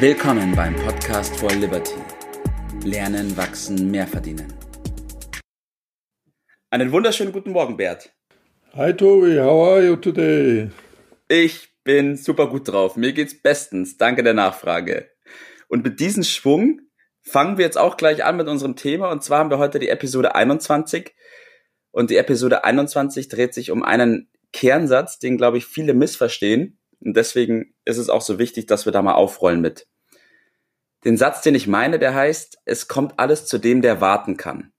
Willkommen beim Podcast for Liberty. Lernen, wachsen, mehr verdienen. Einen wunderschönen guten Morgen, Bert. Hi Tobi, how are you today? Ich bin super gut drauf. Mir geht's bestens. Danke der Nachfrage. Und mit diesem Schwung fangen wir jetzt auch gleich an mit unserem Thema. Und zwar haben wir heute die Episode 21. Und die Episode 21 dreht sich um einen Kernsatz, den, glaube ich, viele missverstehen. Und deswegen ist es auch so wichtig, dass wir da mal aufrollen mit. Den Satz, den ich meine, der heißt, es kommt alles zu dem, der warten kann.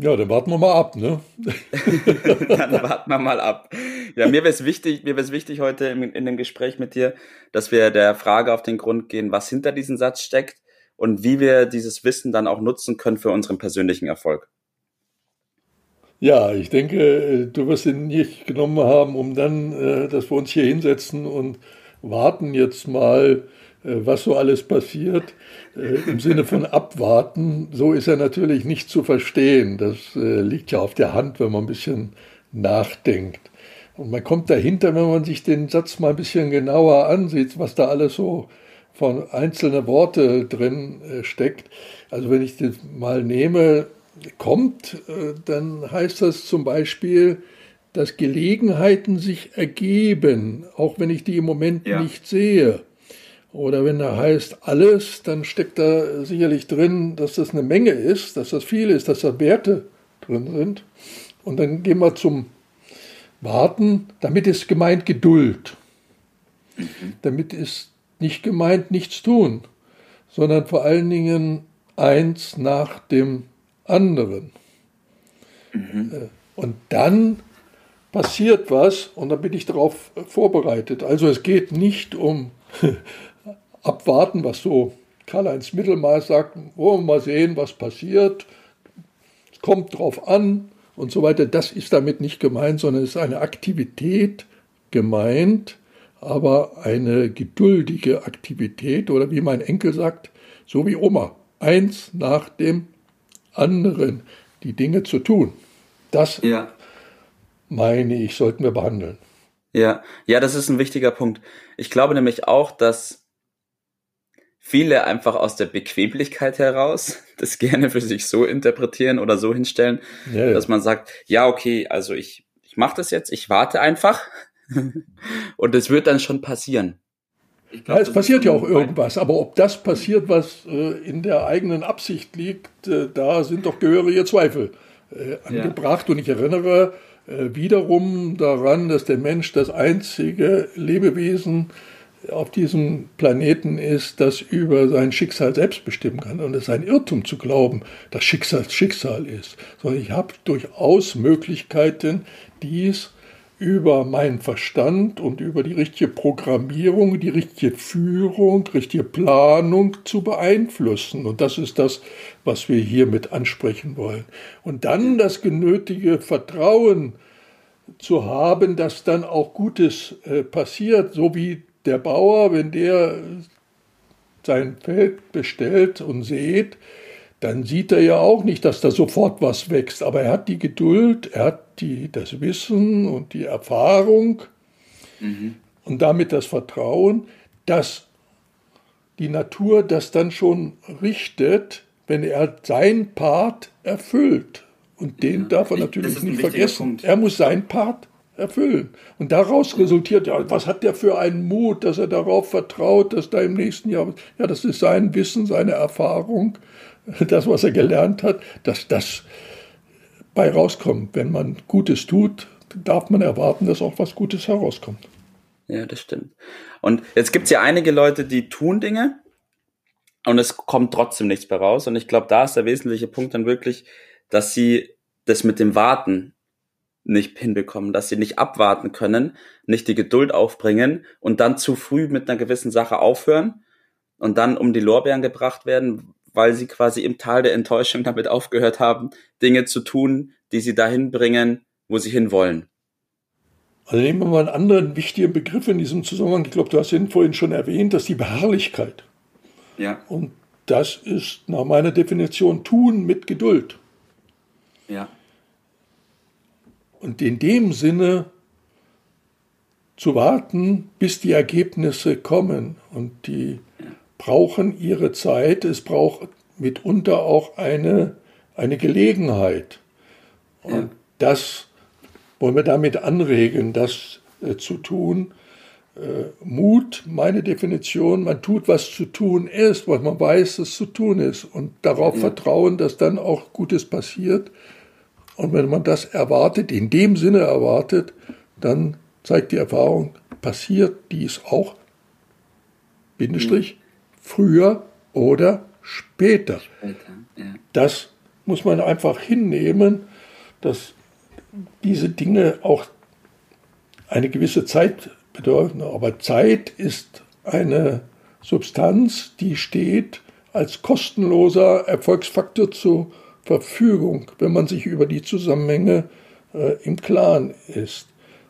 Ja, dann warten wir mal ab, ne? dann warten wir mal ab. Ja, mir wäre es wichtig, mir wäre es wichtig heute in, in dem Gespräch mit dir, dass wir der Frage auf den Grund gehen, was hinter diesem Satz steckt und wie wir dieses Wissen dann auch nutzen können für unseren persönlichen Erfolg. Ja, ich denke, du wirst ihn nicht genommen haben, um dann, äh, dass wir uns hier hinsetzen und warten jetzt mal, äh, was so alles passiert. Äh, Im Sinne von abwarten, so ist er natürlich nicht zu verstehen. Das liegt ja auf der Hand, wenn man ein bisschen nachdenkt. Und man kommt dahinter, wenn man sich den Satz mal ein bisschen genauer ansieht, was da alles so von einzelnen Worte drin steckt. Also wenn ich das mal nehme, kommt, äh, dann heißt das zum Beispiel, dass Gelegenheiten sich ergeben, auch wenn ich die im Moment ja. nicht sehe. Oder wenn da heißt alles, dann steckt da sicherlich drin, dass das eine Menge ist, dass das viel ist, dass da Werte drin sind. Und dann gehen wir zum Warten. Damit ist gemeint Geduld. Mhm. Damit ist nicht gemeint nichts tun, sondern vor allen Dingen eins nach dem anderen. Mhm. Äh, und dann passiert was und dann bin ich darauf vorbereitet. Also es geht nicht um abwarten, was so Karl-Heinz Mittelmaß sagt, wollen wir mal sehen, was passiert, es kommt drauf an und so weiter. Das ist damit nicht gemeint, sondern es ist eine Aktivität gemeint, aber eine geduldige Aktivität oder wie mein Enkel sagt, so wie Oma, eins nach dem anderen die Dinge zu tun. Das ja. meine ich, sollten wir behandeln. Ja, ja, das ist ein wichtiger Punkt. Ich glaube nämlich auch, dass viele einfach aus der Bequemlichkeit heraus das gerne für sich so interpretieren oder so hinstellen, ja, ja. dass man sagt, ja, okay, also ich, ich mache das jetzt, ich warte einfach und es wird dann schon passieren. Glaub, ja, es passiert ja auch irgendwas, aber ob das passiert, was äh, in der eigenen Absicht liegt, äh, da sind doch gehörige Zweifel äh, angebracht. Ja. Und ich erinnere äh, wiederum daran, dass der Mensch das einzige Lebewesen auf diesem Planeten ist, das über sein Schicksal selbst bestimmen kann. Und es ist ein Irrtum zu glauben, dass Schicksal Schicksal ist. Sondern ich habe durchaus Möglichkeiten, dies über meinen Verstand und über die richtige Programmierung, die richtige Führung, richtige Planung zu beeinflussen. Und das ist das, was wir hier mit ansprechen wollen. Und dann das genötige Vertrauen zu haben, dass dann auch Gutes äh, passiert, so wie der Bauer, wenn der sein Feld bestellt und sät, dann sieht er ja auch nicht, dass da sofort was wächst. Aber er hat die Geduld, er hat die, das Wissen und die Erfahrung mhm. und damit das Vertrauen, dass die Natur das dann schon richtet, wenn er seinen Part erfüllt. Und den ja, darf er natürlich nicht vergessen. Er muss seinen Part erfüllen. Und daraus resultiert ja, was hat der für einen Mut, dass er darauf vertraut, dass da im nächsten Jahr, ja, das ist sein Wissen, seine Erfahrung das, was er gelernt hat, dass das bei rauskommt. Wenn man Gutes tut, darf man erwarten, dass auch was Gutes herauskommt. Ja, das stimmt. Und jetzt gibt es ja einige Leute, die tun Dinge und es kommt trotzdem nichts mehr raus. Und ich glaube, da ist der wesentliche Punkt dann wirklich, dass sie das mit dem Warten nicht hinbekommen, dass sie nicht abwarten können, nicht die Geduld aufbringen und dann zu früh mit einer gewissen Sache aufhören und dann um die Lorbeeren gebracht werden, weil sie quasi im Tal der Enttäuschung damit aufgehört haben, Dinge zu tun, die sie dahin bringen, wo sie hinwollen. Also nehmen wir mal einen anderen wichtigen Begriff in diesem Zusammenhang. Ich glaube, du hast ihn vorhin schon erwähnt, das ist die Beharrlichkeit. Ja. Und das ist nach meiner Definition tun mit Geduld. Ja. Und in dem Sinne zu warten, bis die Ergebnisse kommen. Und die brauchen ihre Zeit. Es braucht mitunter auch eine, eine Gelegenheit. Und ja. das wollen wir damit anregen, das äh, zu tun. Äh, Mut, meine Definition, man tut, was zu tun ist, weil man weiß, dass zu tun ist. Und darauf ja. vertrauen, dass dann auch Gutes passiert. Und wenn man das erwartet, in dem Sinne erwartet, dann zeigt die Erfahrung, passiert dies auch, Bindestrich, mhm. früher oder später. später ja. Das muss man einfach hinnehmen, dass diese Dinge auch eine gewisse Zeit bedeuten. Aber Zeit ist eine Substanz, die steht als kostenloser Erfolgsfaktor zur Verfügung, wenn man sich über die Zusammenhänge äh, im Klaren ist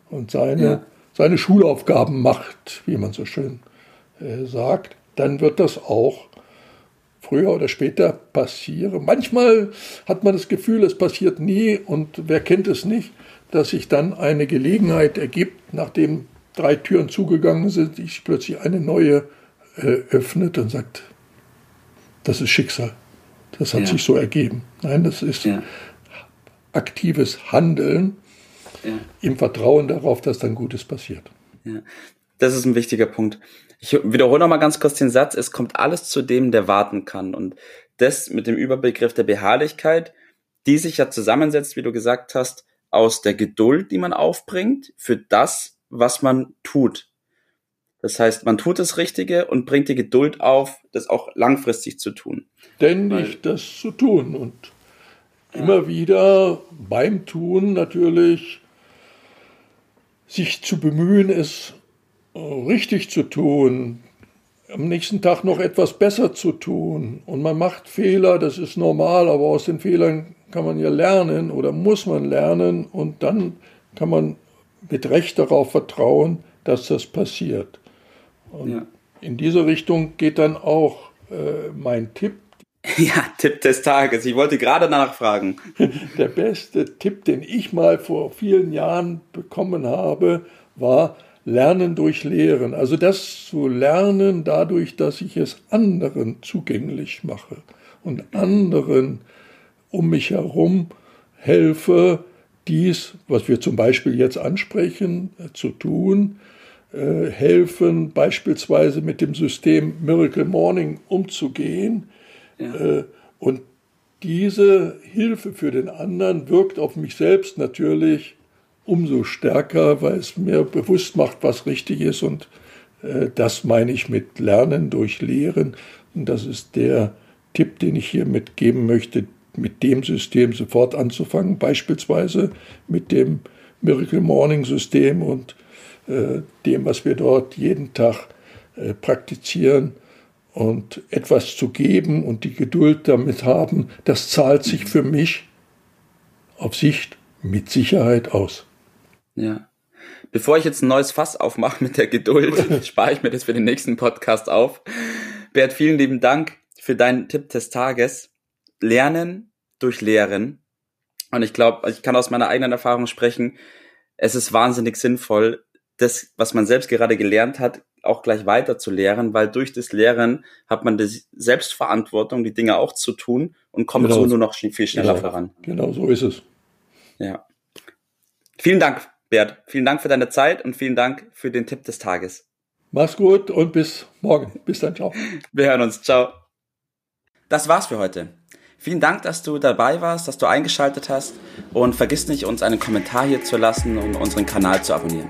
und seine, ja. seine Schulaufgaben macht, wie man so schön äh, sagt, dann wird das auch früher oder später passieren. Manchmal hat man das Gefühl, es passiert nie und wer kennt es nicht, dass sich dann eine Gelegenheit ergibt, nachdem drei Türen zugegangen sind, sich plötzlich eine neue äh, öffnet und sagt, das ist Schicksal. Das hat ja. sich so ergeben. Nein, das ist ja. aktives Handeln ja. im Vertrauen darauf, dass dann Gutes passiert. Das ist ein wichtiger Punkt. Ich wiederhole noch mal ganz kurz den Satz. Es kommt alles zu dem, der warten kann. Und das mit dem Überbegriff der Beharrlichkeit, die sich ja zusammensetzt, wie du gesagt hast, aus der Geduld, die man aufbringt für das, was man tut. Das heißt, man tut das Richtige und bringt die Geduld auf, das auch langfristig zu tun. Ständig das zu tun und ja. immer wieder beim Tun natürlich sich zu bemühen, es richtig zu tun, am nächsten Tag noch etwas besser zu tun. Und man macht Fehler, das ist normal, aber aus den Fehlern kann man ja lernen oder muss man lernen und dann kann man mit Recht darauf vertrauen, dass das passiert. Und ja. in diese Richtung geht dann auch äh, mein Tipp. Ja, Tipp des Tages. Ich wollte gerade nachfragen. Der beste Tipp, den ich mal vor vielen Jahren bekommen habe, war Lernen durch Lehren. Also das zu lernen dadurch, dass ich es anderen zugänglich mache und anderen um mich herum helfe, dies, was wir zum Beispiel jetzt ansprechen, äh, zu tun, äh, helfen, beispielsweise mit dem System Miracle Morning umzugehen. Ja. Äh, und diese Hilfe für den anderen wirkt auf mich selbst natürlich umso stärker, weil es mir bewusst macht, was richtig ist. Und das meine ich mit Lernen durch Lehren. Und das ist der Tipp, den ich hier mitgeben möchte, mit dem System sofort anzufangen, beispielsweise mit dem Miracle Morning System und äh, dem, was wir dort jeden Tag äh, praktizieren und etwas zu geben und die Geduld damit haben, das zahlt sich für mich auf Sicht mit Sicherheit aus. Ja. Bevor ich jetzt ein neues Fass aufmache mit der Geduld, spare ich mir das für den nächsten Podcast auf. Bert, vielen lieben Dank für deinen Tipp des Tages. Lernen durch Lehren. Und ich glaube, ich kann aus meiner eigenen Erfahrung sprechen, es ist wahnsinnig sinnvoll, das, was man selbst gerade gelernt hat, auch gleich weiter zu lehren, weil durch das Lehren hat man die Selbstverantwortung, die Dinge auch zu tun und kommt genau. so nur noch viel schneller genau. voran. Genau, so ist es. Ja. Vielen Dank, Bert. Vielen Dank für deine Zeit und vielen Dank für den Tipp des Tages. Mach's gut und bis morgen. Bis dann, ciao. Wir hören uns. Ciao. Das war's für heute. Vielen Dank, dass du dabei warst, dass du eingeschaltet hast und vergiss nicht, uns einen Kommentar hier zu lassen und unseren Kanal zu abonnieren.